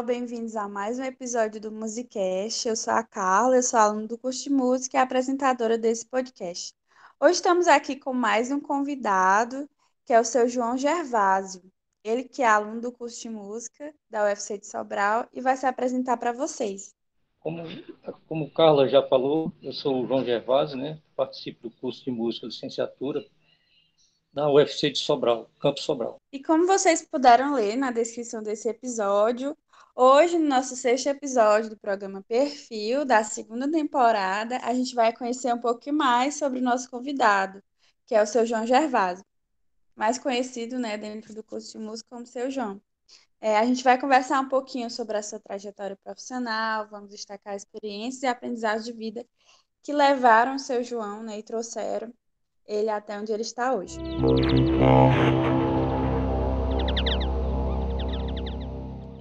Pessoal, bem-vindos a mais um episódio do Musicast. Eu sou a Carla, eu sou aluna do curso de música e apresentadora desse podcast. Hoje estamos aqui com mais um convidado, que é o seu João Gervásio. Ele que é aluno do curso de música da UFC de Sobral e vai se apresentar para vocês. Como, como Carla já falou, eu sou o João Gervásio, né? participo do curso de música licenciatura da UFC de Sobral, Campo Sobral. E como vocês puderam ler na descrição desse episódio, hoje, no nosso sexto episódio do programa Perfil, da segunda temporada, a gente vai conhecer um pouco mais sobre o nosso convidado, que é o seu João Gervásio, mais conhecido né, dentro do curso de música como seu João. É, a gente vai conversar um pouquinho sobre a sua trajetória profissional, vamos destacar experiências e aprendizados de vida que levaram o seu João né, e trouxeram ele até onde ele está hoje.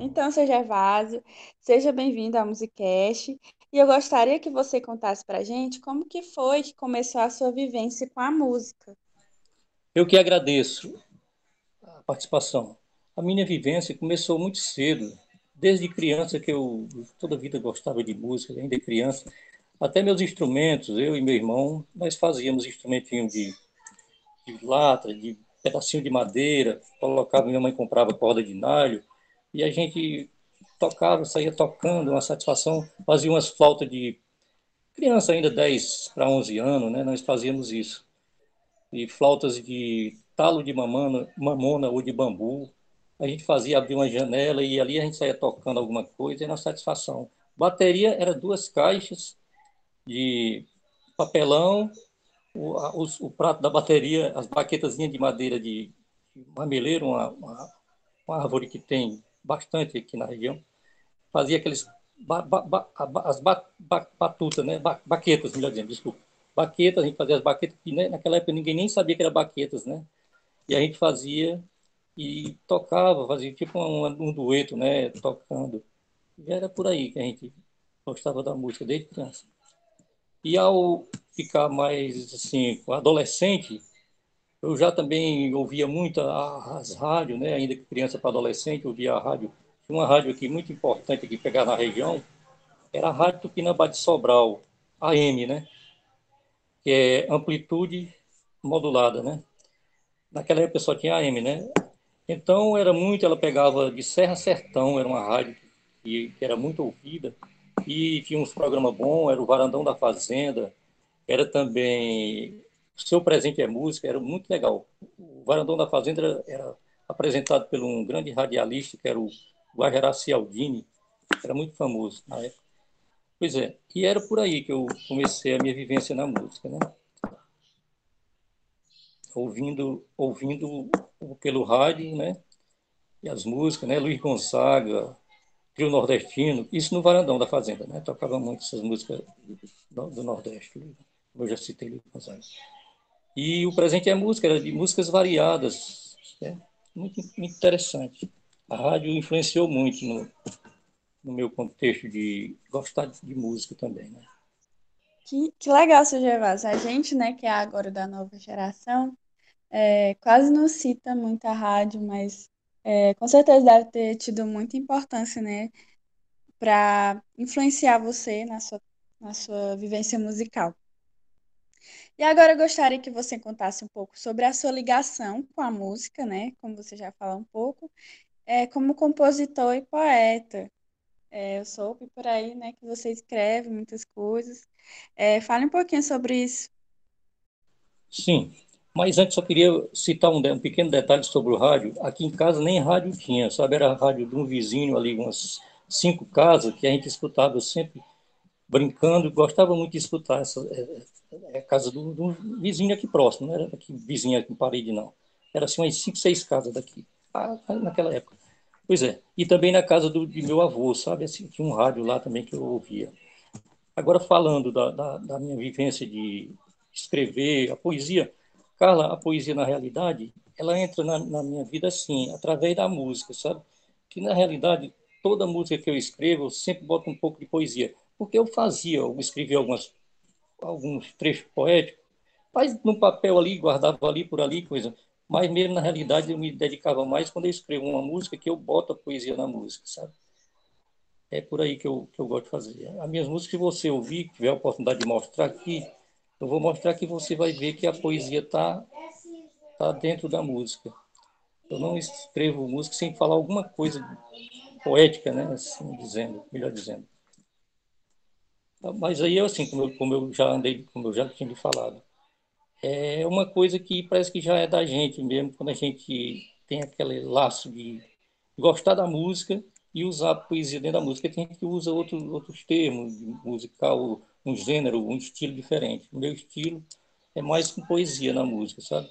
Então, seu Gervásio, seja bem-vindo ao Musicast. E eu gostaria que você contasse para a gente como que foi que começou a sua vivência com a música. Eu que agradeço a participação. A minha vivência começou muito cedo, desde criança que eu toda a vida gostava de música, ainda criança. Até meus instrumentos, eu e meu irmão, nós fazíamos instrumentinho de, de lata, de pedacinho de madeira, colocava, minha mãe comprava corda de nalho, e a gente tocava, saía tocando, uma satisfação, fazia umas flautas de criança ainda 10 para 11 anos, né? Nós fazíamos isso. E flautas de talo de mamona, mamona ou de bambu. A gente fazia abrir uma janela e ali a gente saía tocando alguma coisa, era uma satisfação. Bateria era duas caixas de papelão, o, o, o, prato da bateria, as baquetazinhas de madeira de, de mameleiro, uma, uma, uma, árvore que tem bastante aqui na região, fazia aqueles ba, ba, ba, as batutas, né? baquetas, melhor dizendo, desculpa. Baquetas, a gente fazia as baquetas, que né, naquela época ninguém nem sabia que era baquetas, né? E a gente fazia e tocava, fazia tipo um, um dueto, né? Tocando. E era por aí que a gente gostava da música desde criança. E ao ficar mais assim, adolescente, eu já também ouvia muito as rádios, né? ainda que criança para adolescente, ouvia a rádio. Uma rádio aqui muito importante aqui pegar na região, era a Rádio Tupinambá de Sobral, AM, né? Que é amplitude modulada, né? Naquela época só tinha AM, né? Então era muito, ela pegava de Serra Sertão, era uma rádio que, que era muito ouvida e tinha uns programas bons, era o Varandão da Fazenda, era também Seu Presente é Música, era muito legal. O Varandão da Fazenda era, era apresentado por um grande radialista, que era o Guajaraci Aldini, era muito famoso na época. Pois é, e era por aí que eu comecei a minha vivência na música, né? Ouvindo, ouvindo pelo rádio, né? E as músicas, né? Luiz Gonzaga, trio nordestino, isso no varandão da fazenda, né? Tocava muito essas músicas do, do Nordeste, como eu já citei ali Gonzaga. E o presente é música, era de músicas variadas, né? muito, muito interessante. A rádio influenciou muito no, no meu contexto de gostar de música também, né? Que, que legal, seu Gervásio. A gente, né, que é agora da nova geração, é, quase não cita muita rádio, mas é, com certeza deve ter tido muita importância, né, para influenciar você na sua, na sua vivência musical. E agora eu gostaria que você contasse um pouco sobre a sua ligação com a música, né, como você já falou um pouco, é, como compositor e poeta. É, eu soube por aí, né, que você escreve muitas coisas. É, fale um pouquinho sobre isso. Sim, mas antes só queria citar um, um, pequeno detalhe sobre o rádio. Aqui em casa nem rádio tinha, sabe? Era rádio de um vizinho ali, umas cinco casas, que a gente escutava sempre brincando, gostava muito de escutar essa é, casa do, do, vizinho aqui próximo, não era aqui vizinho aqui em parede, não. Era assim umas cinco, seis casas daqui, naquela época. Pois é, e também na casa do, de meu avô, sabe? Assim, tinha um rádio lá também que eu ouvia. Agora, falando da, da, da minha vivência de escrever, a poesia, Carla, a poesia, na realidade, ela entra na, na, minha vida assim, através da música, sabe? Que, na realidade, toda música que eu escrevo, eu sempre boto um pouco de poesia. Porque eu fazia, eu escrevia algumas, alguns trechos poéticos, mas no papel ali, guardava ali por ali, coisa. mas mesmo na realidade eu me dedicava mais quando eu escrevo uma música que eu boto a poesia na música, sabe? É por aí que eu, que eu gosto de fazer. As minhas músicas, se você ouvir, tiver a oportunidade de mostrar aqui, eu vou mostrar que você vai ver que a poesia está tá dentro da música. Eu não escrevo música sem falar alguma coisa poética, né? Assim dizendo, melhor dizendo. Mas aí, assim, como eu, como eu já andei, como eu já tinha lhe falado, é uma coisa que parece que já é da gente mesmo, quando a gente tem aquele laço de gostar da música e usar a poesia dentro da música. Tem gente que usa outro, outros termos musical, um gênero, um estilo diferente. O meu estilo é mais com poesia na música, sabe?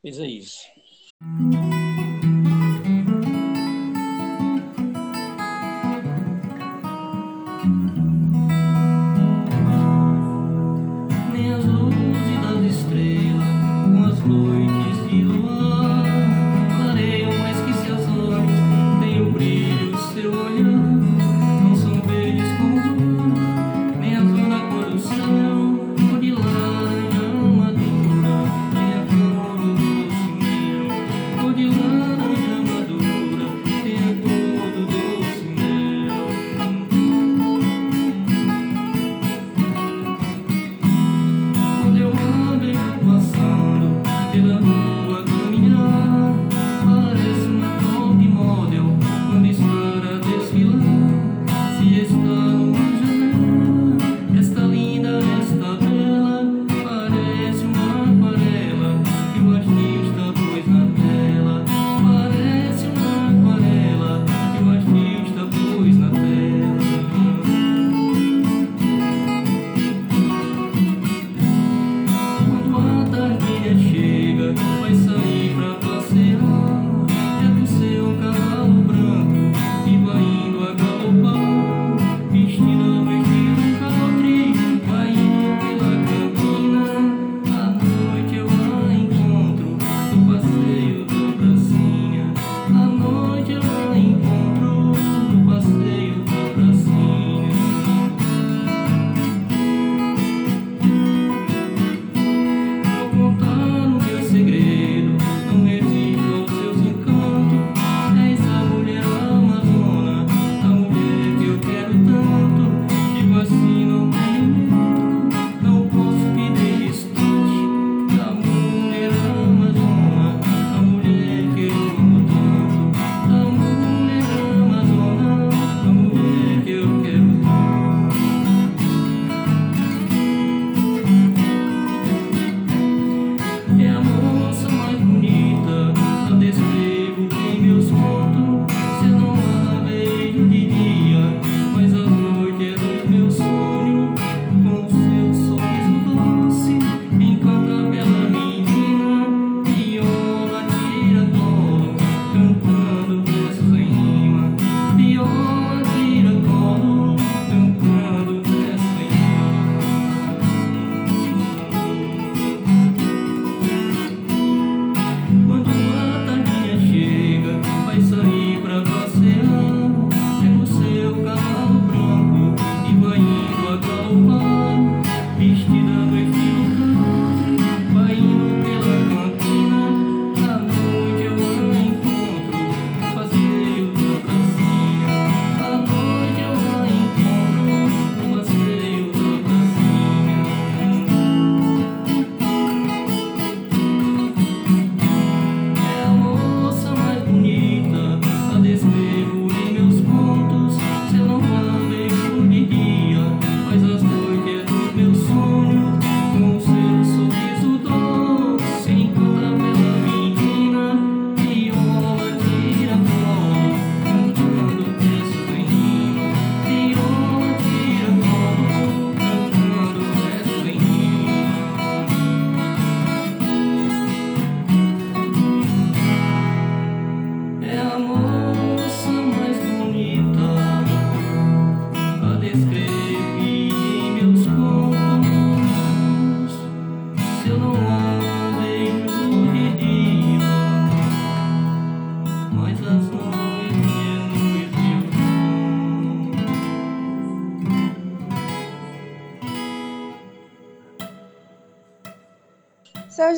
Pois é isso.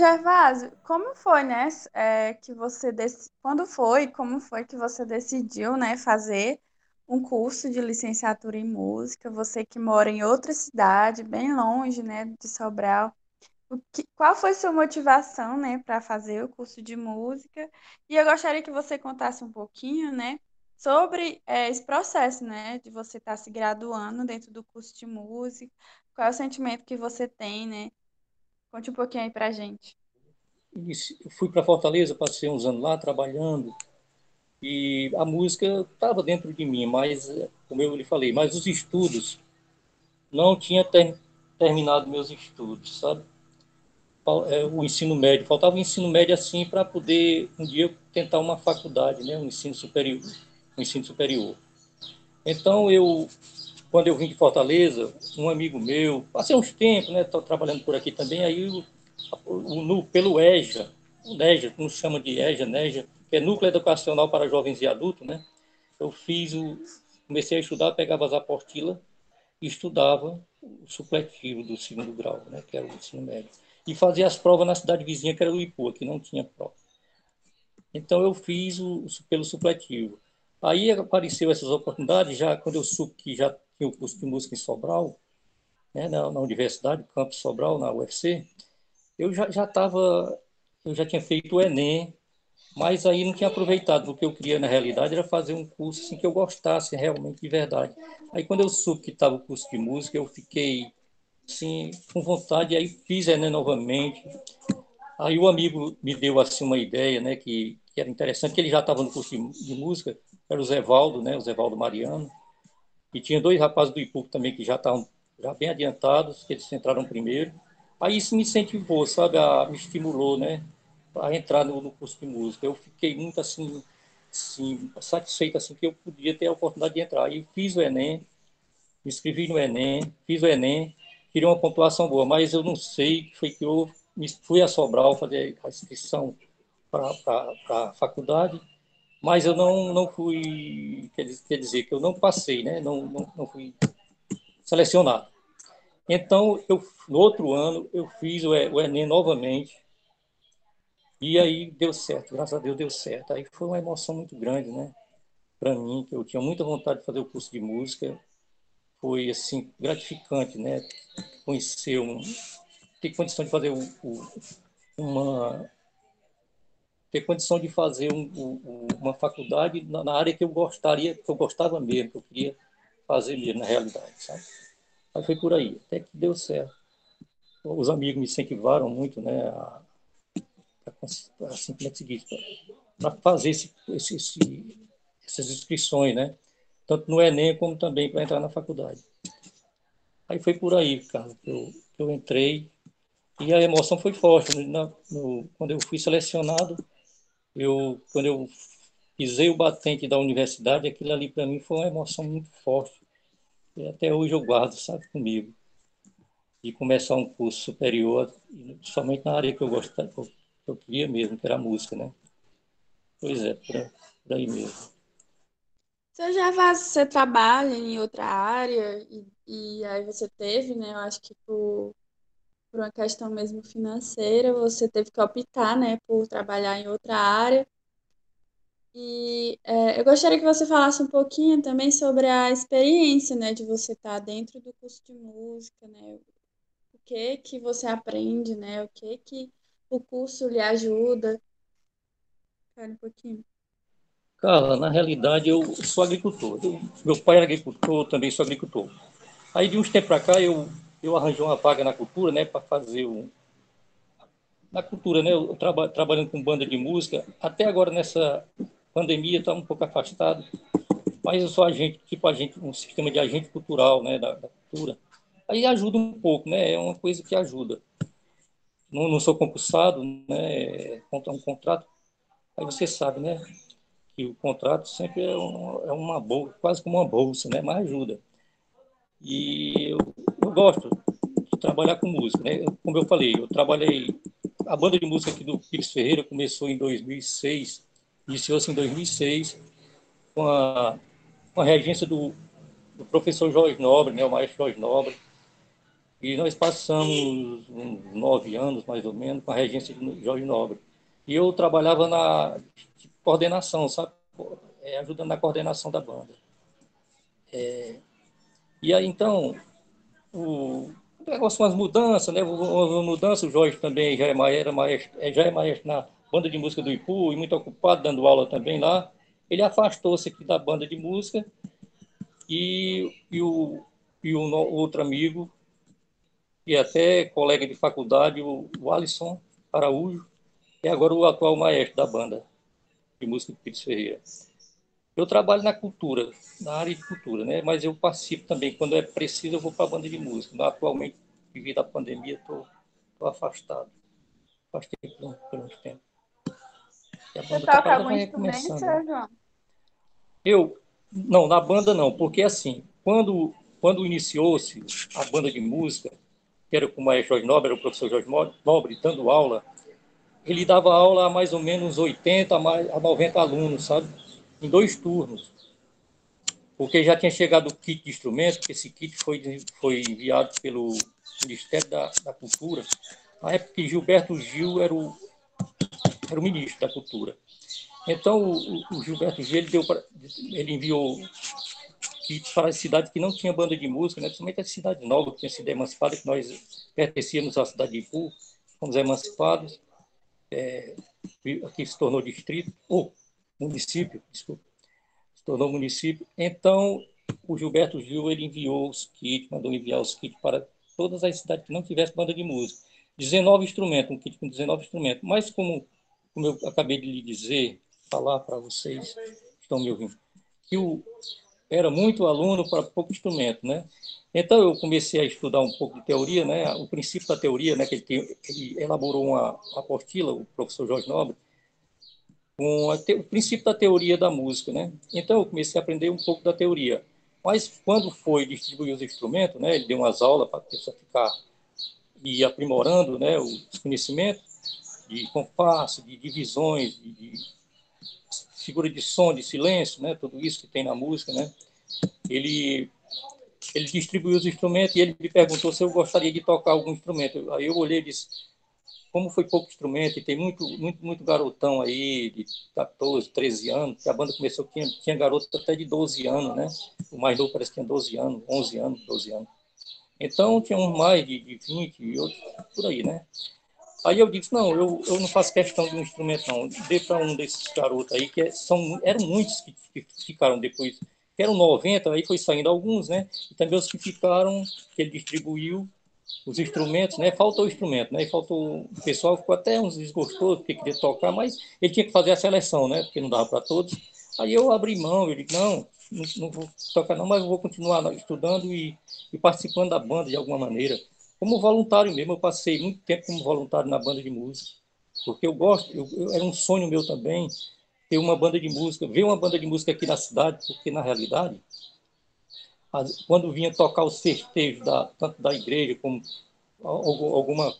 Gervásio, como foi, né, é, que você dec... quando foi, como foi que você decidiu, né, fazer um curso de licenciatura em música? Você que mora em outra cidade, bem longe, né, de Sobral. Que... Qual foi sua motivação, né, para fazer o curso de música? E eu gostaria que você contasse um pouquinho, né, sobre é, esse processo, né, de você estar tá se graduando dentro do curso de música. Qual é o sentimento que você tem, né? Conte um pouquinho aí pra gente. Eu fui para Fortaleza, passei uns anos lá trabalhando e a música estava dentro de mim, mas, como eu lhe falei, mas os estudos não tinha ter, terminado meus estudos, sabe? É, o ensino médio, faltava o ensino médio assim para poder um dia tentar uma faculdade, né, um ensino superior, um ensino superior. Então eu quando eu vim de Fortaleza, um amigo meu, passei uns tempos, né, tô trabalhando por aqui também, aí o, o, no, pelo EJA, o NEJA, como chama de EJA, NEJA, que é Núcleo Educacional para Jovens e Adultos, né, eu fiz o, comecei a estudar, pegava as apostilas e estudava o supletivo do segundo grau, né, que era o ensino médio. E fazia as provas na cidade vizinha, que era o Ipu, que não tinha prova. Então eu fiz o, pelo supletivo. Aí apareceu essas oportunidades, já quando eu soube que já o curso de música em Sobral, né, na, na Universidade, Campus Sobral, na UFC, eu já estava, eu já tinha feito o Enem, mas aí não tinha aproveitado. O que eu queria, na realidade, era fazer um curso assim, que eu gostasse realmente de verdade. Aí, quando eu soube que estava o curso de música, eu fiquei assim, com vontade, aí fiz Enem novamente. Aí o amigo me deu assim uma ideia, né, que, que era interessante, que ele já estava no curso de, de música, era o Zé Valdo, né, o Zé Valdo Mariano. E tinha dois rapazes do IPUC também que já estavam já bem adiantados, que eles entraram primeiro. Aí isso me incentivou, sabe, a, me estimulou, né, a entrar no, no, curso de música. Eu fiquei muito assim, assim, satisfeito assim que eu podia ter a oportunidade de entrar. Aí fiz o Enem, me inscrevi no Enem, fiz o Enem, queria uma pontuação boa, mas eu não sei, foi que eu fui a Sobral fazer a inscrição para a faculdade mas eu não, não fui, quer dizer, que eu não passei, né? não, não, não fui selecionado. Então, eu, no outro ano, eu fiz o, Enem novamente, e aí deu certo, graças a Deus deu certo. Aí foi uma emoção muito grande, né? Para mim, que eu tinha muita vontade de fazer o curso de música, foi, assim, gratificante, né? Conhecer um... ter condição de fazer uma ter condição de fazer um, um, uma faculdade na, na, área que eu gostaria, que eu gostava mesmo, que eu queria fazer mesmo, na realidade, sabe? Aí foi por aí, até que deu certo. Os amigos me incentivaram muito, né, a, a, assim, como é que se diz, para fazer esse, esse, esse, essas inscrições, né? Tanto no Enem como também para entrar na faculdade. Aí foi por aí, cara, que eu, que eu entrei e a emoção foi forte. No, no, quando eu fui selecionado, eu quando eu pisei o batente da universidade, aquilo ali para mim foi uma emoção muito forte. E até hoje eu guardo, sabe, comigo. De começar um curso superior, somente na área que eu gostava, que eu queria mesmo, que era a música, né? Pois é, por, por aí mesmo. Você já faz, você trabalha em outra área e, e aí você teve, né? Eu acho que por por uma questão mesmo financeira, você teve que optar, né, por trabalhar em outra área. E é, eu gostaria que você falasse um pouquinho também sobre a experiência, né, de você estar dentro do curso de música, né, o que que você aprende, né, o que que o curso lhe ajuda. Fale um pouquinho. Carla, na realidade eu sou agricultor. Eu, meu pai era agricultor, também sou agricultor. Aí de uns tempos para cá eu eu arranjei uma vaga na cultura, né, para fazer o na cultura, né, eu traba, trabalhando com banda de música. Até agora nessa pandemia está um pouco afastado, mas eu sou agente, tipo agente, um sistema de agente cultural, né, da, da cultura. Aí ajuda um pouco, né, é uma coisa que ajuda. Não, não sou concursado, né, contra um contrato. Aí você sabe, né, que o contrato sempre é, um, é uma bolsa, quase como uma bolsa, né, mas ajuda. E eu, eu gosto de trabalhar com música, né? Como eu falei, eu trabalhei a banda de música aqui do Pires Ferreira começou em 2006, iniciou-se em 2006 com a, com a regência do, do, professor Jorge Nobre, né, o maestro Jorge Nobre. E nós passamos uns nove anos, mais ou menos, com a regência de Jorge Nobre. E eu trabalhava na coordenação, sabe? É, ajudando na coordenação da banda. É, e aí, então, o negócio, umas mudanças, né? Uma o Jorge também já é maestro, é, já é maestro na banda de música do Ipu, e muito ocupado, dando aula também lá. Ele afastou-se aqui da banda de música e, e, o, e o outro amigo, e até colega de faculdade, o, o Alisson Araújo, é agora o atual maestro da banda de música de Pires Ferreira. Eu trabalho na cultura, na área de cultura, né? mas eu participo também, quando é preciso, eu vou para a banda de música. Atualmente, devido à pandemia, estou afastado. Afastei por, por muito tempo. Você tá toca algum instrumento, João? Eu, não, na banda não, porque assim, quando, quando iniciou-se a banda de música, que era com o maestro Jorge Nobre, era o professor Jorge Nobre, dando aula, ele dava aula a mais ou menos 80 a 90 alunos, sabe? Em dois turnos. Porque já tinha chegado o kit de instrumentos, esse kit foi, foi enviado pelo Ministério da, da Cultura, na época que Gilberto Gil era o, era o ministro da Cultura. Então, o, o Gilberto Gil ele, pra, ele enviou kits para as cidades que não tinham banda de música, né? principalmente as cidades novas que tinham sido emancipadas, que nós pertencíamos à cidade de Ipu, fomos emancipados, é, aqui se tornou distrito, ou município, desculpa, se tornou município. Então, o Gilberto Gil ele enviou os kits, mandou enviar os kits para todas as cidades que não tivessem banda de música. 19 instrumentos, um kit com 19 instrumentos. Mas, como, como eu acabei de lhe dizer, falar para vocês estão me ouvindo, que o, era muito aluno para pouco instrumento, né? Então eu comecei a estudar um pouco de teoria, né? O princípio da teoria, né? Que ele, tem, ele elaborou uma apostila, o professor Jorge Nobre, com te, o princípio da teoria da música, né? Então eu comecei a aprender um pouco da teoria. Mas quando foi distribuir os instrumentos, né? Ele deu umas aulas para a pessoa ficar e aprimorando, né? Os conhecimentos de compasso, de divisões, de, figura de som, de silêncio, né? Tudo isso que tem na música, né? Ele ele distribuiu os instrumentos e ele me perguntou se eu gostaria de tocar algum instrumento. Aí eu olhei e disse, como foi pouco instrumento, e tem muito, muito, muito garotão aí, de 14, 13 anos, a banda começou, tinha, tinha garoto até de 12 anos, né? O mais novo parece que tinha 12 anos, 11 anos, 12 anos. Então, tinha uns mais de, de 20 e outros por aí, né? Aí eu disse, não, eu, eu não faço questão de um instrumento, não. Dê para um desses garotos aí, que é, são, eram muitos que, que ficaram depois que eram 90, aí foi saindo alguns, né? E também os que ficaram, que ele distribuiu os instrumentos, né? Faltou o instrumento, né? E faltou o pessoal ficou até uns desgostosos porque queria tocar, mas ele tinha que fazer a seleção, né? Porque não dava para todos. Aí eu abri mão, disse, não, não, não, vou tocar não, mas vou continuar estudando e, e, participando da banda de alguma maneira. Como voluntário mesmo, eu passei muito tempo como voluntário na banda de música, porque eu gosto, eu, eu, era um sonho meu também ter uma banda de música, ver uma banda de música aqui na cidade, porque na realidade, quando vinha tocar os festejos da, tanto da igreja como alguma,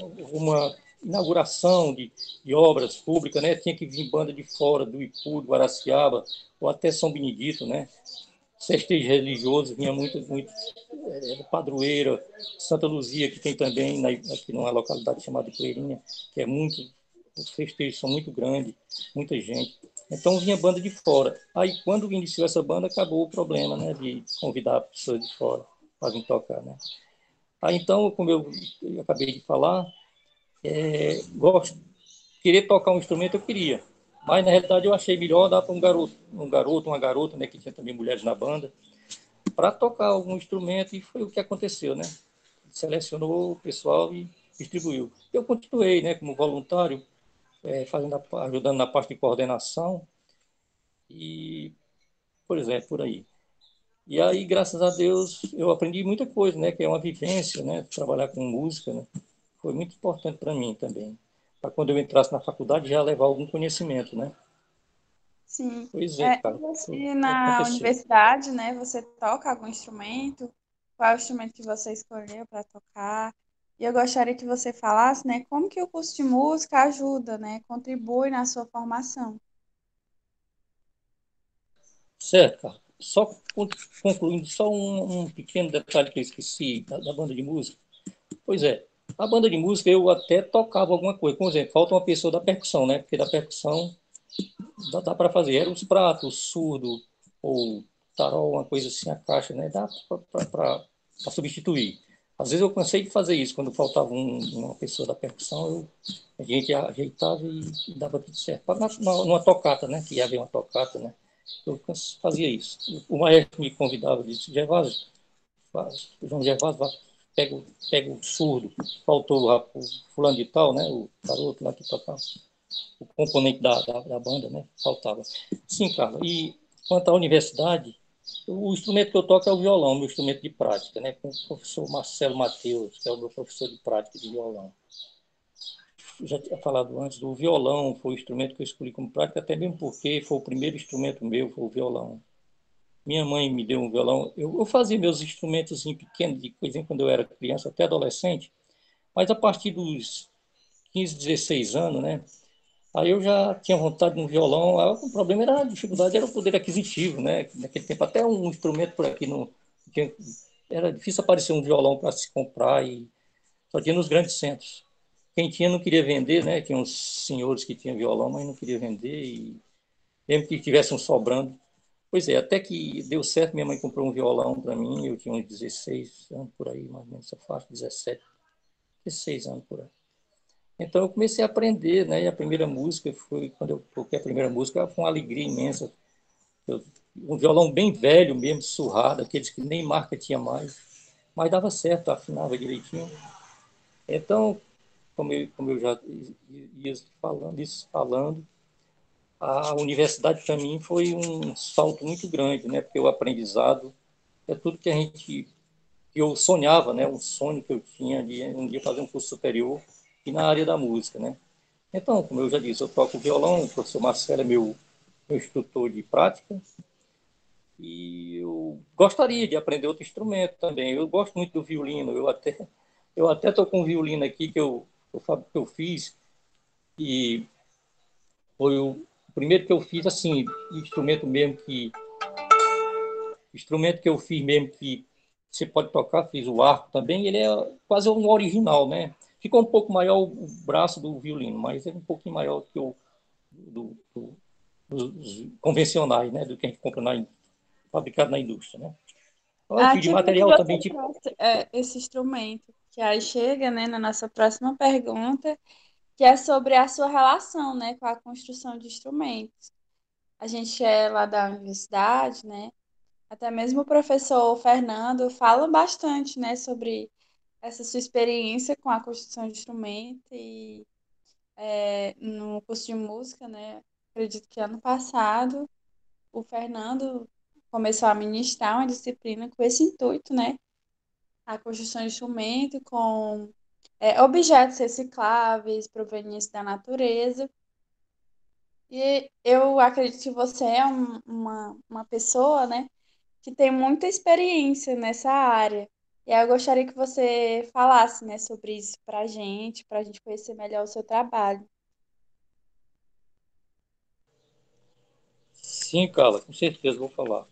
alguma inauguração de, de obras públicas, né, tinha que vir banda de fora, do Ipu, do Araciaba, ou até São Benedito, né, festejos religiosos, vinha muito, muito é, Padroeira, Santa Luzia, que tem também na, aqui numa localidade chamada Poeirinha, que é muito os festejos são muito grandes, muita gente. Então vinha banda de fora. Aí quando iniciou essa banda, acabou o problema, né, de convidar pessoas de fora para vir tocar, né. Aí então, como eu, eu acabei de falar, é, gosto, querer tocar um instrumento eu queria, mas na realidade eu achei melhor dar para um garoto, um garoto, uma garota, né, que tinha também mulheres na banda, para tocar algum instrumento e foi o que aconteceu, né? Selecionou o pessoal e distribuiu. Eu continuei, né, como voluntário, é, fazendo a, ajudando na parte de coordenação e, por exemplo, por aí. E aí, graças a Deus, eu aprendi muita coisa, né? Que é uma vivência, né? Trabalhar com música, né? Foi muito importante para mim também. Para quando eu entrasse na faculdade já levar algum conhecimento, né? Sim. Pois é, é cara. E na universidade, né? Você toca algum instrumento? Qual é o instrumento que você escolheu para tocar? E eu gostaria que você falasse, né, como que o curso de música ajuda, né, contribui na sua formação. Certo, só concluindo, só um, um, pequeno detalhe que eu esqueci da, da, banda de música. Pois é, a banda de música eu até tocava alguma coisa. Por exemplo, falta uma pessoa da percussão, né? Porque da percussão dá, dá para fazer. Era os pratos, surdo ou tarol, uma coisa assim, a caixa, né? Dá para substituir. Às vezes eu cansei de fazer isso, quando faltava um, uma pessoa da percussão, eu, a gente ajeitava e, dava tudo certo. Na, numa tocata, né? Que ia haver uma tocata, né? Eu fazia isso. O maestro me convidava disse, Gervásio, João Gervásio, pega, pega o surdo, faltou o fulano de tal, né? O garoto lá que tocava, o componente da, da, da banda, né? Faltava. Sim, Carla. E quanto à universidade, o instrumento que eu toco é o violão, meu instrumento de prática, né? com o professor Marcelo Mateus, que é o meu professor de prática de violão. Eu já tinha falado antes, o violão foi o instrumento que eu escolhi como prática, até mesmo porque foi o primeiro instrumento meu, foi o violão. Minha mãe me deu um violão. Eu, eu fazia meus instrumentos pequenos, de coisinha, quando eu era criança, até adolescente, mas a partir dos 15, 16 anos, né? Aí eu já tinha vontade de um violão. Aí, o problema era a dificuldade, era o poder aquisitivo, né? Naquele tempo até um instrumento por aqui não era difícil aparecer um violão para se comprar e só tinha nos grandes centros. Quem tinha não queria vender, né? Tinha uns senhores que tinham violão, mas não queria vender e mesmo que tivessem sobrando. Pois é, até que deu certo, minha mãe comprou um violão para mim, eu tinha uns 16 anos por aí, mais ou menos essa faixa, 17, 16 anos por aí. Então eu comecei a aprender, né? E a primeira música foi quando eu toquei a primeira música foi uma alegria imensa. Eu, um violão bem velho mesmo, surrado, aqueles que nem marca tinha mais, mas dava certo, afinava direitinho. Então, como eu, como eu já ia falando, isso falando, a universidade para mim foi um salto muito grande, né? Porque o aprendizado é tudo que a gente que eu sonhava, né? Um sonho que eu tinha de um dia fazer um curso superior e na área da música, né? Então, como eu já disse, eu toco violão, o professor Marcelo é meu, meu instrutor de prática, e eu gostaria de aprender outro instrumento também. Eu gosto muito do violino, eu até eu até tô com um violino aqui que eu, eu que eu fiz e foi o primeiro que eu fiz assim, instrumento mesmo que instrumento que eu fiz mesmo que você pode tocar, fiz o arco também, ele é quase um original, né? Ficou um pouco maior o braço do violino, mas é um pouquinho maior que o do, do, dos convencionais, né? Do que a gente compra na, fabricado na indústria, né? Então, ah, de material também tipo... É, esse instrumento que aí chega, né, na nossa próxima pergunta, que é sobre a sua relação, né, com a construção de instrumentos. A gente é lá da universidade, né? Até mesmo o professor Fernando fala bastante, né, sobre essa sua experiência com a construção de instrumento e é, no curso de música, né? Acredito que ano passado o Fernando começou a ministrar uma disciplina com esse intuito, né? A construção de instrumento com é, objetos recicláveis provenientes da natureza. E eu acredito que você é um, uma, uma pessoa, né, que tem muita experiência nessa área. E aí eu gostaria que você falasse, né, sobre isso para a gente, para a gente conhecer melhor o seu trabalho. Sim, Carla, com certeza vou falar.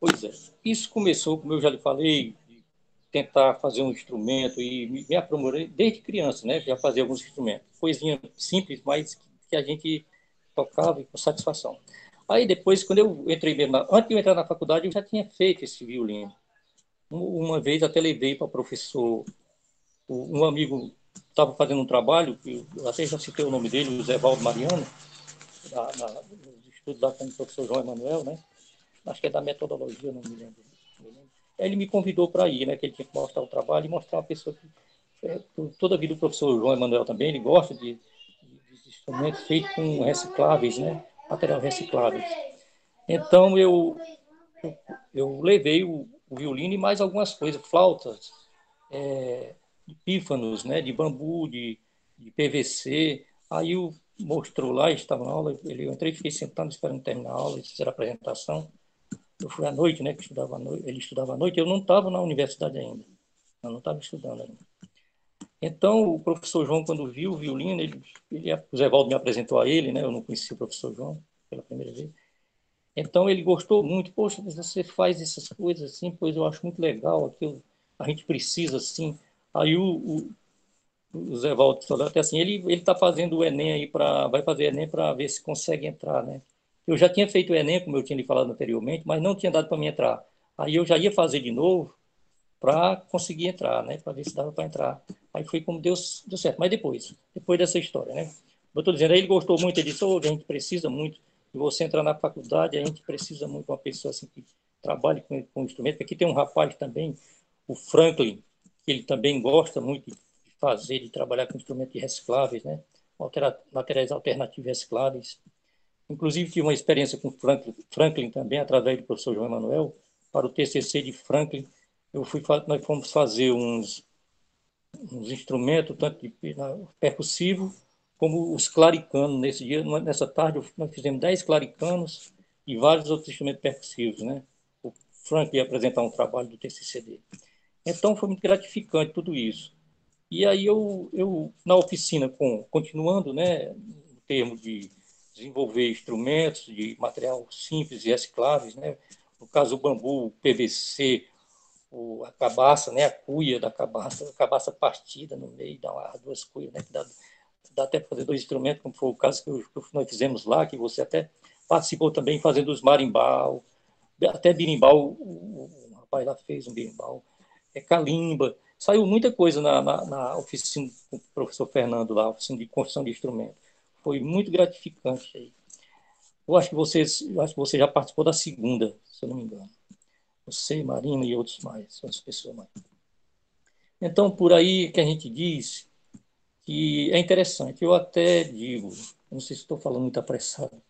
Pois é, isso começou, como eu já lhe falei, de tentar fazer um instrumento e me, aprimorei desde criança, né? Já fazia alguns instrumentos, coisinha simples, mas que a gente tocava com satisfação. Aí depois, quando eu entrei mesmo, antes de eu entrar na faculdade, eu já tinha feito esse violino. Uma vez até levei para professor, um amigo estava fazendo um trabalho, eu até já citei o nome dele, o Zé Valdo Mariano, da, na, nos estudos com o professor João Emanuel, né? Acho que é da metodologia, não me lembro. Aí ele me convidou para ir, né? Que ele tinha que mostrar o trabalho e mostrar uma pessoa que é, toda a vida o professor João Emanuel também, ele gosta de, de, de instrumentos feitos com recicláveis, né? Material recicláveis. Então eu eu, eu levei o, o violino e mais algumas coisas, flautas, é, de pífanos, né, de bambu, de, de PVC. Aí o mostrou lá, estava na aula, ele, eu entrei, fiquei sentado esperando terminar a aula, eles fizeram a apresentação. Eu fui à noite, né, que estudava noite, ele estudava à noite, eu não estava na universidade ainda, eu não estava estudando ainda. Então, o professor João, quando viu o violino, ele, ele, o Zé Valdo me apresentou a ele, né, eu não conhecia o professor João pela primeira vez, Então ele gostou muito, poxa, você faz essas coisas assim, pois eu acho muito legal, aquilo, a gente precisa assim. Aí o, o, o Zé Walter falou até assim, ele ele está fazendo o Enem aí para, vai fazer Enem para ver se consegue entrar, né? Eu já tinha feito o Enem, como eu tinha lhe falado anteriormente, mas não tinha dado para mim entrar. Aí eu já ia fazer de novo para conseguir entrar, né? Para ver se dava para entrar. Aí foi como deu, deu certo. Mas depois, depois dessa história, né? Eu estou dizendo, aí ele gostou muito, ele disse, oh, a gente precisa muito você entrar na faculdade, a gente precisa muito de uma pessoa assim que trabalhe com, com instrumento. Aqui tem um rapaz também, o Franklin, que ele também gosta muito de fazer, de trabalhar com instrumentos recicláveis, né? Materiais alternativos recicláveis. Inclusive, tive uma experiência com Franklin, Franklin também, através do professor João Emanuel, para o TCC de Franklin. Eu fui, nós fomos fazer uns, uns instrumentos, tanto de percussivo como os claricanos. Nesse dia, nessa tarde, nós fizemos 10 claricanos e vários outros instrumentos percussivos, né? O Frank ia apresentar um trabalho do TCCD. Então, foi muito gratificante tudo isso. E aí eu, eu na oficina, com, continuando, né, no termo de desenvolver instrumentos de material simples e recicláveis, né, no caso o bambu, o PVC, o, a cabaça, né, a cuia da cabaça, a cabaça partida no meio, dá uma, duas cuias, né, que dá dá até para fazer dois instrumentos, como foi o caso que, nós fizemos lá, que você até participou também fazendo os marimbau, até birimbau, o, o, rapaz lá fez um birimbau, é calimba, saiu muita coisa na, na, na oficina com o professor Fernando lá, oficina de construção de instrumentos. Foi muito gratificante aí. Eu acho que vocês, acho que você já participou da segunda, se eu não me engano. Você, Marina e outros mais, outras pessoas mais. Então, por aí que a gente diz que é interessante. Eu até digo, não sei se estou falando muito apressado,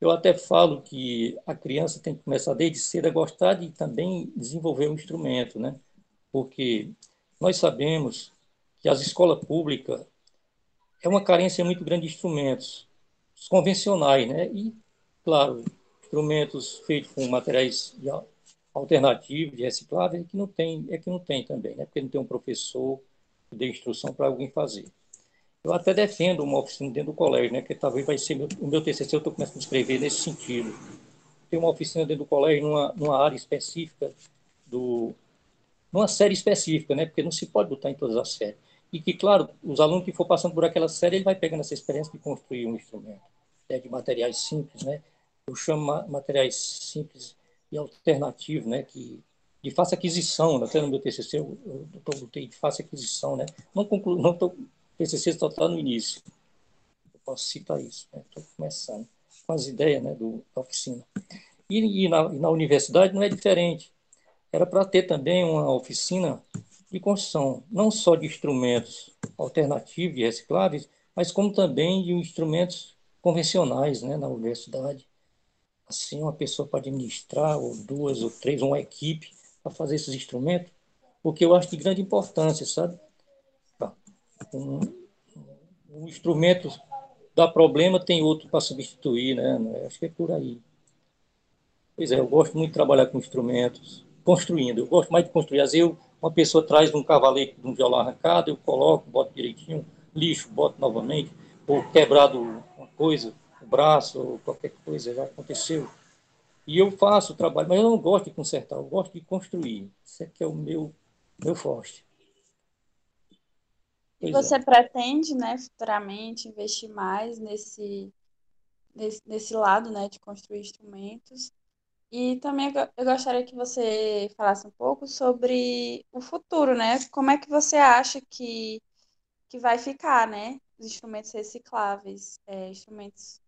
eu até falo que a criança tem que começar desde cedo a gostar de também desenvolver um instrumento, né? Porque nós sabemos que as escolas públicas é uma carência muito grande de instrumentos convencionais, né? E, claro, instrumentos feitos com materiais alternativos, de recicláveis, é que não tem, é que não tem também, né? Porque não tem um professor que dê instrução para alguém fazer. Eu até defendo uma oficina dentro do colégio, né, que talvez vai ser meu, o meu TCC, eu estou começando a escrever nesse sentido. Tem uma oficina dentro do colégio, numa, numa área específica, do, numa série específica, né, porque não se pode botar em todas as séries. E que, claro, os alunos que for passando por aquela série, ele vai pegando essa experiência de construir um instrumento, né, de materiais simples, né, eu chamo materiais simples e alternativos, né, que de fácil aquisição, né, até no meu TCC eu, eu, eu botei de fácil aquisição, né, não conclu, não estou PCC só está no início. Eu posso citar isso. Estou né? começando com as ideias né, do, da oficina. E, e, na, e na universidade não é diferente. Era para ter também uma oficina de construção, não só de instrumentos alternativos e recicláveis, mas como também de instrumentos convencionais né, na universidade. Assim, uma pessoa pode administrar, ou duas, ou três, uma equipe, para fazer esses instrumentos, porque eu acho de grande importância, sabe? Um, um instrumento dá problema, tem outro para substituir, né? Acho que é por aí. Pois é, eu gosto muito de trabalhar com instrumentos, construindo. Eu gosto mais de construir. Às vezes, eu, uma pessoa traz um cavalete de um violão arrancado, eu coloco, boto direitinho, lixo, boto novamente, ou quebrado uma coisa, o braço, ou qualquer coisa, já aconteceu. E eu faço o trabalho, mas eu não gosto de consertar, eu gosto de construir. Isso é que é o meu, meu forte. E você é. pretende, né, futuramente investir mais nesse, nesse, nesse lado, né, de construir instrumentos. E também eu gostaria que você falasse um pouco sobre o futuro, né? Como é que você acha que, que vai ficar, né? Os instrumentos recicláveis, é, instrumentos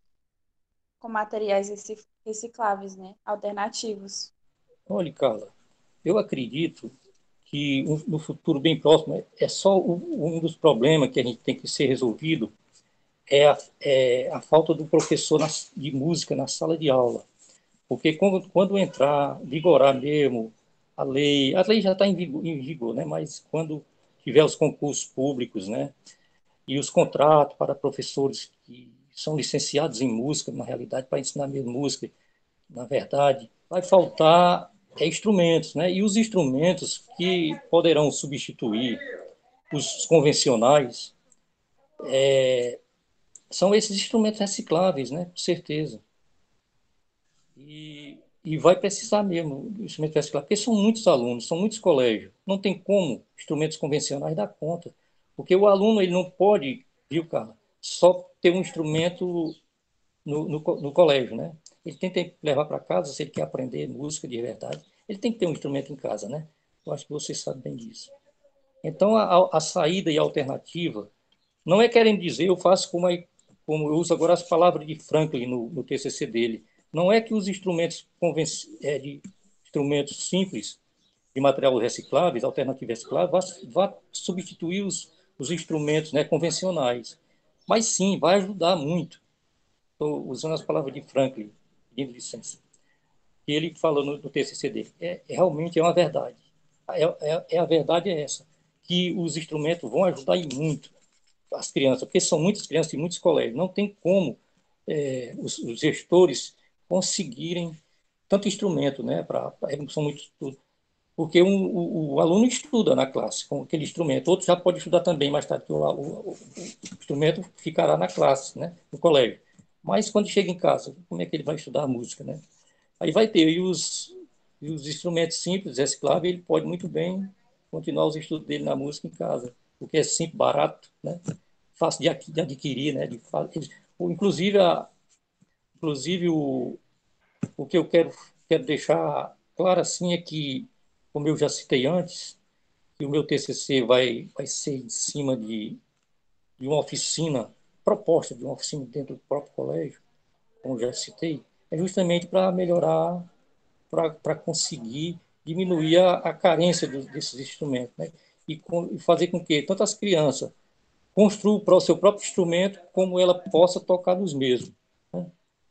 com materiais recicláveis, né? Alternativos. Olha, Carla, eu acredito que no futuro bem próximo é só um dos problemas que a gente tem que ser resolvido é a, é a falta do professor de música na sala de aula, porque quando, quando entrar, vigorar mesmo a lei, a lei já está em vigor, em vigor, né? Mas quando tiver os concursos públicos, né? E os contratos para professores que são licenciados em música, na realidade, para ensinar mesmo música, na verdade, vai faltar é, instrumentos, né? E os instrumentos que poderão substituir os convencionais é, são esses instrumentos recicláveis, né? Com certeza. E, e vai precisar mesmo do instrumento vesicular, porque são muitos alunos, são muitos colégios. Não tem como instrumentos convencionais dar conta. Porque o aluno ele não pode, viu, Carla, só ter um instrumento no, no, no colégio, né? Ele tem que levar para casa, se ele quer aprender música de verdade, ele tem que ter um instrumento em casa, né? Eu acho que você sabe bem disso. Então, a, a saída e a alternativa não é querendo dizer, eu faço como, como eu uso agora as palavras de Franklin no, no TCC dele, não é que os instrumentos, é, de, instrumentos simples de material recicláveis, alternativo reciclável, vá, vá substituir os, os instrumentos né, convencionais. Mas sim, vai ajudar muito. Estou usando as palavras de Franklin, pedindo licença. E ele falou no, no TCC dele. É, é, realmente é uma verdade. É, é, é, a verdade é essa, que os instrumentos vão ajudar muito as crianças, porque são muitas crianças e muitos colégios. Não tem como é, os, os gestores conseguirem tanto instrumento, né? Para são muitos porque um, o, o, aluno estuda na classe com aquele instrumento, outro já pode estudar também mais tarde, o, o, o, instrumento ficará na classe, né? no colégio. Mas quando chega em casa, como é que ele vai estudar música, né? Aí vai ter e os, e os instrumentos simples, recicláveis, ele pode muito bem continuar os estudos dele na música em casa, porque é simples, barato, né? Fácil de, adquirir, né? De, inclusive a, inclusive o, o que eu quero, quero deixar claro assim é que, como eu já citei antes, que o meu TCC vai, vai ser em cima de, de uma oficina, proposta de uma oficina dentro do próprio colégio, como já citei, é justamente para melhorar, para conseguir diminuir a, a carência do, desses instrumentos, né? E, com, e, fazer com que tanto as crianças construam o seu próprio instrumento, como ela possa tocar nos mesmos.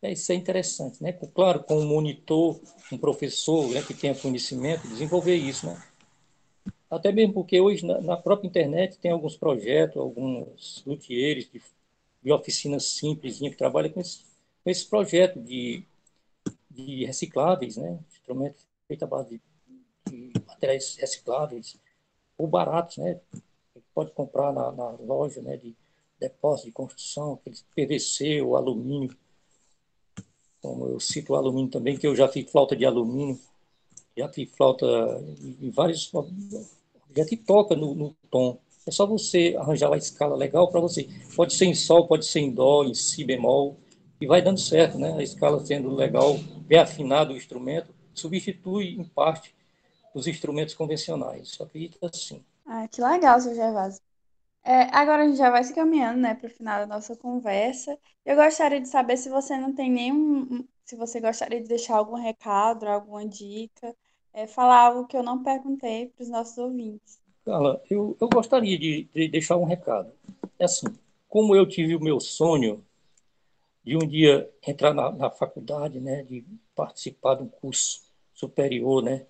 É, isso é interessante, né? Claro, com um monitor, um professor né, que tenha conhecimento, desenvolver isso, né? Até mesmo porque hoje na, na própria internet tem alguns projetos, alguns luthiers de, de oficinas simples que trabalham com esse, com esse projeto de, de recicláveis, né? Instrumentos feitos à base de, de materiais recicláveis ou baratos, né? Pode comprar na, na loja, né? De depósito de construção, aqueles PVC ou alumínio como eu cito o alumínio também, que eu já fiz flauta de alumínio, já fiz flauta em vários já que toca no, no, tom. É só você arranjar uma escala legal para você. Pode ser em sol, pode ser em dó, em si bemol, e vai dando certo, né? A escala sendo legal, bem afinado o instrumento, substitui em parte os instrumentos convencionais. Só acredito assim. Ah, que legal, seu Gervásio. É, agora a gente já vai se caminhando, né, para o final da nossa conversa. Eu gostaria de saber se você não tem nenhum, se você gostaria de deixar algum recado, alguma dica, é, falar algo que eu não perguntei para os nossos ouvintes. Carla, eu, eu gostaria de, de deixar um recado. É assim, como eu tive o meu sonho de um dia entrar na, na faculdade, né, de participar de um curso superior, né,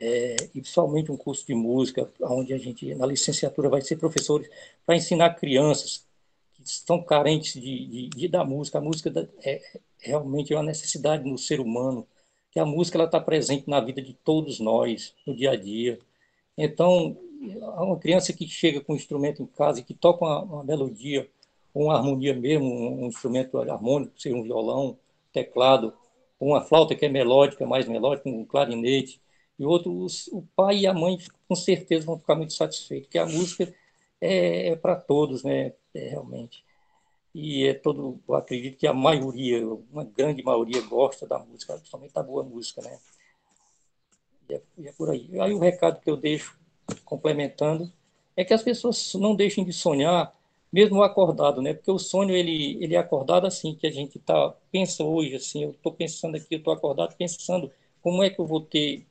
é, e principalmente um curso de música, onde a gente, na licenciatura, vai ser professores para ensinar crianças que estão carentes de, de, de da música. A música é, realmente é uma necessidade no ser humano, que a música está presente na vida de todos nós, no dia a dia. Então, uma criança que chega com um instrumento em casa e que toca uma, uma melodia, uma harmonia mesmo, um instrumento harmônico, seja um violão, teclado, uma flauta que é melódica, mais melódica, um clarinete, e outro, o pai e a mãe com certeza vão ficar muito satisfeitos, porque a música é, é para todos, né? É, realmente. E é todo, eu acredito que a maioria, uma grande maioria gosta da música, principalmente da boa música, né? E é, e é por aí. Aí o recado que eu deixo, complementando, é que as pessoas não deixem de sonhar, mesmo acordado, né? Porque o sonho ele ele é acordado assim que a gente tá pensa hoje assim, eu estou pensando aqui, eu estou acordado pensando como é que eu vou ter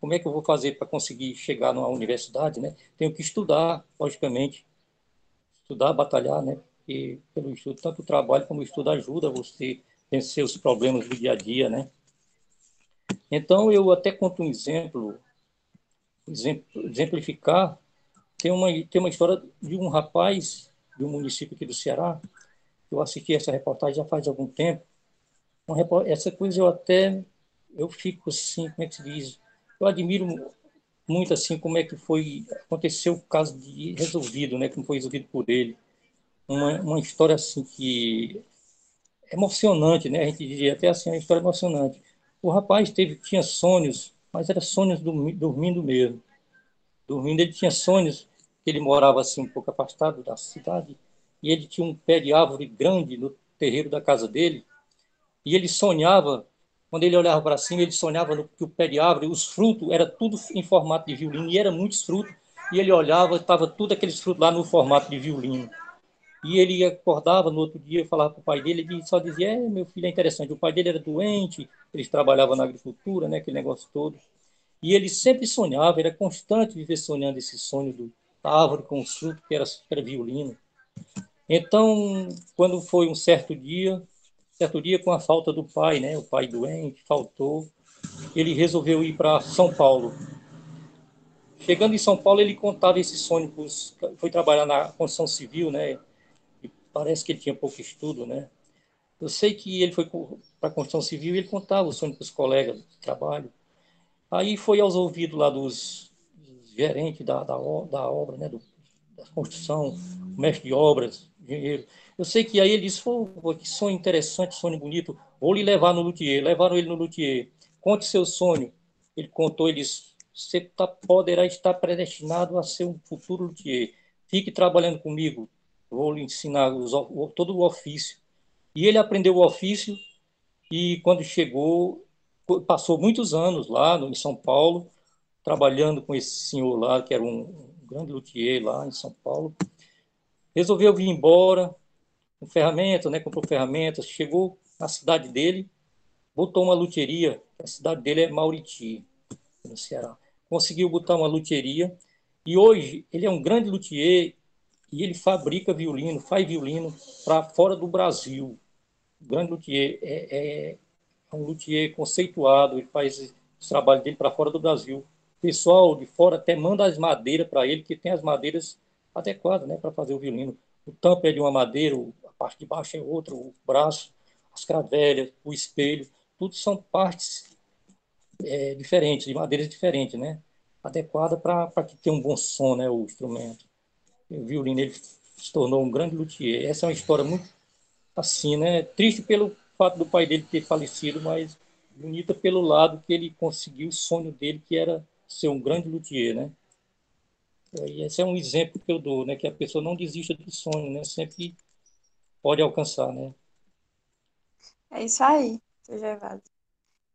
como é que eu vou fazer para conseguir chegar numa universidade, né? Tenho que estudar, logicamente, estudar, batalhar, né? E pelo estudo, tanto o trabalho como o estudo ajuda você vencer os problemas do dia a dia, né? Então, eu até conto um exemplo, exemplificar, tem uma, tem uma história de um rapaz de um município aqui do Ceará, eu assisti essa reportagem já faz algum tempo, essa coisa eu até, eu fico assim, como é que se diz, eu admiro muito assim como é que foi aconteceu o caso de resolvido, né, como foi resolvido por ele. Uma, uma história assim que emocionante, né? A gente diria até assim, uma história emocionante. O rapaz teve, tinha sonhos, mas era sonhos dormindo mesmo. Dormindo, ele tinha sonhos que ele morava assim um pouco afastado da cidade e ele tinha um pé de árvore grande no terreiro da casa dele e ele sonhava quando ele olhava para cima ele sonhava que o pé de árvore os frutos era tudo em formato de violino e era muitos frutos e ele olhava estava tudo aqueles frutos lá no formato de violino e ele acordava no outro dia, falava para o pai dele, ele só dizia: é, meu filho é interessante. O pai dele era doente, eles trabalhavam na agricultura, né, aquele negócio todo. E ele sempre sonhava, era constante viver sonhando esse sonho do, árvore com o fruto, que era, era violino. Então, quando foi um certo dia, certo dia com a falta do pai, né, o pai doente, faltou, ele resolveu ir para São Paulo. Chegando em São Paulo, ele contava esse sonho, foi trabalhar na construção civil, né, parece que ele tinha pouco estudo, né? Eu sei que ele foi para a construção civil e ele contava o sonho para os colegas de trabalho. Aí foi aos ouvidos lá dos, dos gerentes da, da, da, obra, né? Do, da construção, mestre de obras, engenheiro. Eu sei que aí ele disse, pô, que sonho interessante, sonho bonito, vou lhe levar no luthier. Levaram ele no luthier. Conte seu sonho. Ele contou, ele disse, você tá, poderá estar predestinado a ser um futuro luthier. Fique trabalhando comigo, vou lhe ensinar os, todo o ofício. E ele aprendeu o ofício e quando chegou, passou muitos anos lá no, em São Paulo, trabalhando com esse senhor lá, que era um, grande luthier lá em São Paulo. Resolveu vir embora com ferramentas, né, comprou ferramentas, chegou na cidade dele, botou uma luteria, a cidade dele é Mauriti, no Ceará. Conseguiu botar uma luteria e hoje ele é um grande luthier e ele fabrica violino, faz violino para fora do Brasil. O grande luthier é, é, é, um luthier conceituado, ele faz o trabalho dele para fora do Brasil. O pessoal de fora até manda as madeiras para ele, que tem as madeiras adequadas né, para fazer o violino. O tampo é de uma madeira, a parte de baixo é outra, o braço, as cravelhas, o espelho, tudo são partes é, diferentes, de madeiras diferentes, né? adequada para que tenha um bom som né, o instrumento violino ele se tornou um grande luthier. Essa é uma história muito assim, né? Triste pelo fato do pai dele ter falecido, mas bonita pelo lado que ele conseguiu o sonho dele, que era ser um grande luthier, né? E esse é um exemplo que eu dou, né? Que a pessoa não desista do sonho, né? Sempre pode alcançar, né? É isso aí, seu Gervásio.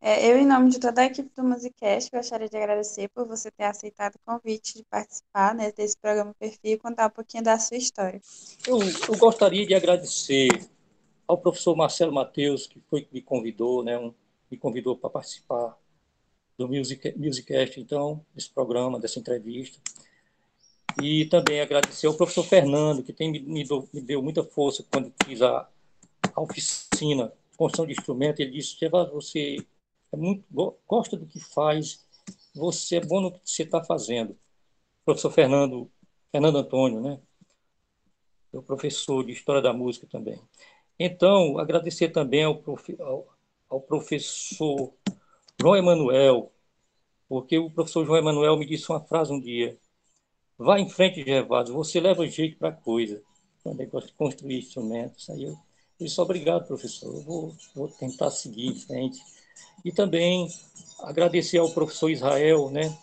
É, eu, em nome de toda a equipe do Musicast, gostaria de agradecer por você ter aceitado o convite de participar né, desse programa Perfil e contar um pouquinho da sua história. Eu, eu gostaria de agradecer ao professor Marcelo Matheus, que foi que me convidou, né, um, me convidou para participar do Music, Musicast, então, desse programa, dessa entrevista. E também agradecer ao professor Fernando, que tem me, me, do, me deu muita força quando fiz a, a oficina construção de instrumento. Ele disse: você é muito, gosta do que faz, você é bom no que você está fazendo. Professor Fernando, Fernando Antônio, né? É o professor de História da Música também. Então, agradecer também ao, ao, ao professor João Emanuel, porque o professor João Emanuel me disse uma frase um dia, vá em frente, Gervásio, você leva jeito para a coisa. Quando é negócio de construir instrumentos. Aí eu disse, obrigado, professor, eu vou, vou tentar seguir em frente e também agradecer ao professor Israel, né?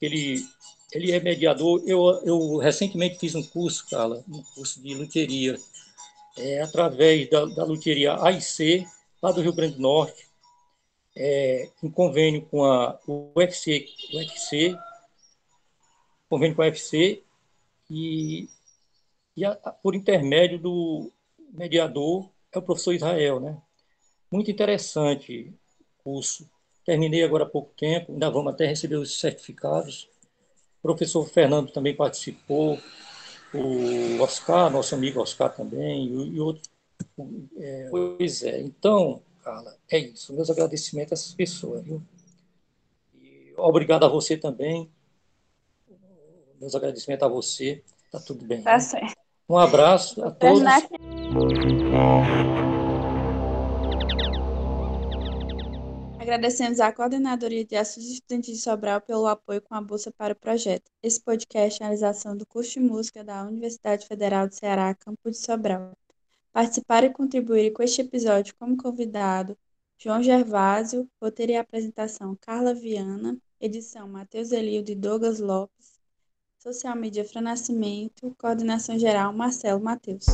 Ele, ele é mediador. Eu, eu recentemente fiz um curso, Carla, um curso de luteria, é, através da, da luteria AIC, lá do Rio Grande do Norte, é, em convênio com a UFC, UFC convênio com a UFC, e, e a, por intermédio do mediador, é o professor Israel, né? Muito interessante curso. Terminei agora há pouco tempo, ainda vamos até receber os certificados. O professor Fernando também participou, o Oscar, nosso amigo Oscar também, e, e outro. É, pois é, então, Carla, é isso. Meus agradecimentos a essas pessoas. Viu? E obrigado a você também. Meus agradecimentos a você. Tá tudo bem. Tá né? certo. Um abraço a todos. Agradecemos à Coordenadoria de Assuntos Estudantis de Sobral pelo apoio com a bolsa para o projeto. Esse podcast é a realização do curso de música da Universidade Federal do Ceará, Campo de Sobral. Participar e contribuir com este episódio como convidado João Gervásio, roteiro e apresentação Carla Viana, edição Matheus Elildo e Douglas Lopes, social media Fran Nascimento, coordenação geral Marcelo Matheus.